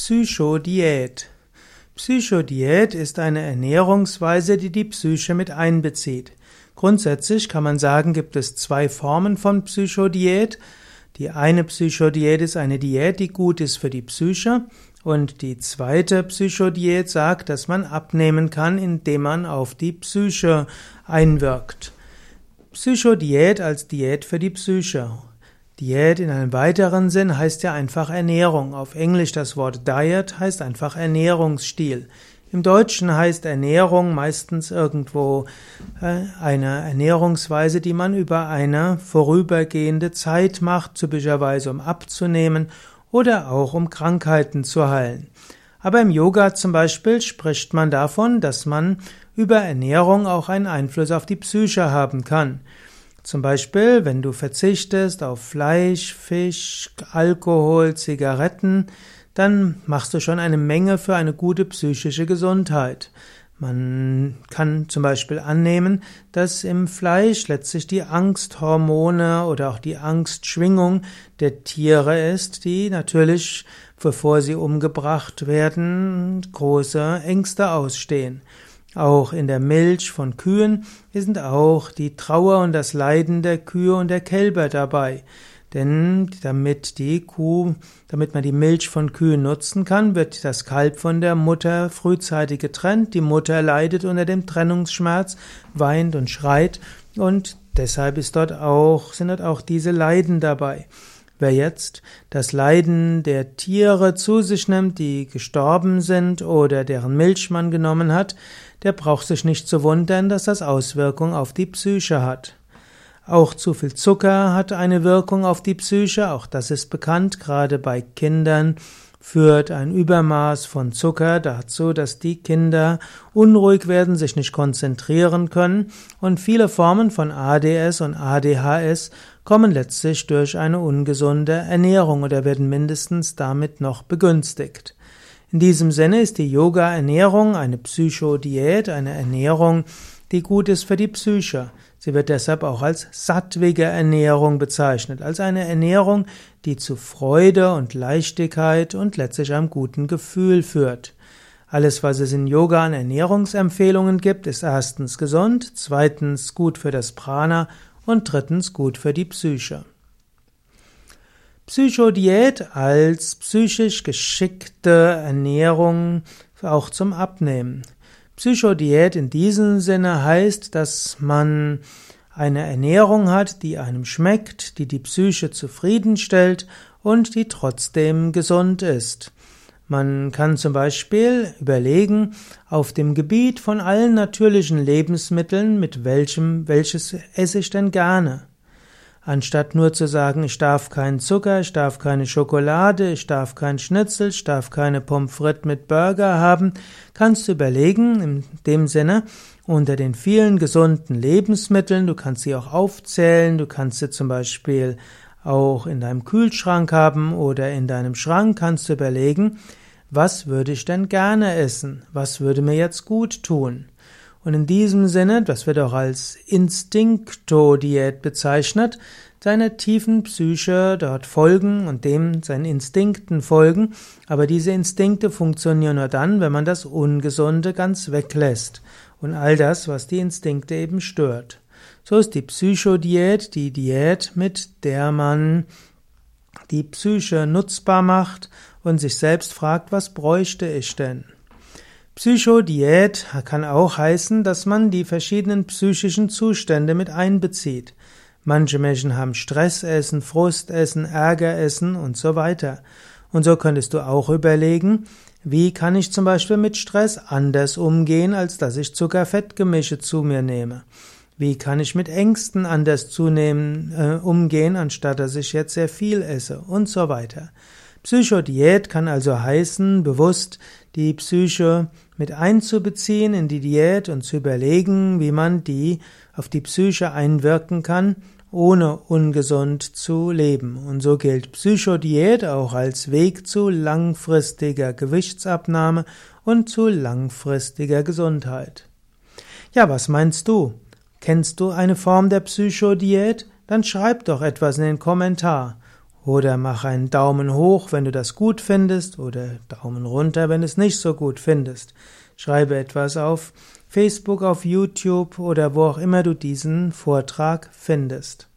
Psychodiät. Psychodiät ist eine Ernährungsweise, die die Psyche mit einbezieht. Grundsätzlich kann man sagen, gibt es zwei Formen von Psychodiät. Die eine Psychodiät ist eine Diät, die gut ist für die Psyche. Und die zweite Psychodiät sagt, dass man abnehmen kann, indem man auf die Psyche einwirkt. Psychodiät als Diät für die Psyche. Diät in einem weiteren Sinn heißt ja einfach Ernährung. Auf Englisch das Wort Diet heißt einfach Ernährungsstil. Im Deutschen heißt Ernährung meistens irgendwo äh, eine Ernährungsweise, die man über eine vorübergehende Zeit macht, typischerweise um abzunehmen oder auch um Krankheiten zu heilen. Aber im Yoga zum Beispiel spricht man davon, dass man über Ernährung auch einen Einfluss auf die Psyche haben kann. Zum Beispiel, wenn du verzichtest auf Fleisch, Fisch, Alkohol, Zigaretten, dann machst du schon eine Menge für eine gute psychische Gesundheit. Man kann zum Beispiel annehmen, dass im Fleisch letztlich die Angsthormone oder auch die Angstschwingung der Tiere ist, die natürlich, bevor sie umgebracht werden, große Ängste ausstehen. Auch in der Milch von Kühen sind auch die Trauer und das Leiden der Kühe und der Kälber dabei. Denn damit die Kuh, damit man die Milch von Kühen nutzen kann, wird das Kalb von der Mutter frühzeitig getrennt. Die Mutter leidet unter dem Trennungsschmerz, weint und schreit und deshalb ist dort auch, sind dort auch diese Leiden dabei. Wer jetzt das Leiden der Tiere zu sich nimmt, die gestorben sind oder deren Milch man genommen hat, der braucht sich nicht zu wundern, dass das Auswirkungen auf die Psyche hat. Auch zu viel Zucker hat eine Wirkung auf die Psyche, auch das ist bekannt, gerade bei Kindern führt ein Übermaß von Zucker dazu, dass die Kinder unruhig werden, sich nicht konzentrieren können und viele Formen von ADS und ADHS kommen letztlich durch eine ungesunde Ernährung oder werden mindestens damit noch begünstigt. In diesem Sinne ist die Yoga-Ernährung eine Psychodiät, eine Ernährung, die gut ist für die Psyche. Sie wird deshalb auch als sattwige Ernährung bezeichnet, als eine Ernährung, die zu Freude und Leichtigkeit und letztlich einem guten Gefühl führt. Alles, was es in Yoga an Ernährungsempfehlungen gibt, ist erstens gesund, zweitens gut für das Prana und drittens gut für die Psyche. Psychodiät als psychisch geschickte Ernährung auch zum Abnehmen. Psychodiät in diesem Sinne heißt, dass man eine Ernährung hat, die einem schmeckt, die die Psyche zufriedenstellt und die trotzdem gesund ist. Man kann zum Beispiel überlegen, auf dem Gebiet von allen natürlichen Lebensmitteln, mit welchem, welches esse ich denn gerne? Anstatt nur zu sagen, ich darf keinen Zucker, ich darf keine Schokolade, ich darf kein Schnitzel, ich darf keine Pommes frites mit Burger haben, kannst du überlegen, in dem Sinne, unter den vielen gesunden Lebensmitteln, du kannst sie auch aufzählen, du kannst sie zum Beispiel auch in deinem Kühlschrank haben oder in deinem Schrank kannst du überlegen, was würde ich denn gerne essen? Was würde mir jetzt gut tun? Und in diesem Sinne, das wird auch als Instinkto-Diät bezeichnet, seiner tiefen Psyche dort folgen und dem seinen Instinkten folgen, aber diese Instinkte funktionieren nur dann, wenn man das Ungesunde ganz weglässt und all das, was die Instinkte eben stört. So ist die Psychodiät die Diät, mit der man die Psyche nutzbar macht und sich selbst fragt, was bräuchte ich denn? Psychodiät kann auch heißen, dass man die verschiedenen psychischen Zustände mit einbezieht. Manche Menschen haben Stressessen, Frustessen, Ärgeressen und so weiter. Und so könntest du auch überlegen, wie kann ich zum Beispiel mit Stress anders umgehen, als dass ich Zuckerfettgemische zu mir nehme? Wie kann ich mit Ängsten anders zunehmen, äh, umgehen, anstatt dass ich jetzt sehr viel esse und so weiter. Psychodiät kann also heißen, bewusst die Psyche mit einzubeziehen in die Diät und zu überlegen, wie man die auf die Psyche einwirken kann, ohne ungesund zu leben. Und so gilt Psychodiät auch als Weg zu langfristiger Gewichtsabnahme und zu langfristiger Gesundheit. Ja, was meinst du? Kennst du eine Form der Psychodiät? Dann schreib doch etwas in den Kommentar. Oder mach einen Daumen hoch, wenn du das gut findest, oder Daumen runter, wenn du es nicht so gut findest. Schreibe etwas auf Facebook, auf YouTube oder wo auch immer du diesen Vortrag findest.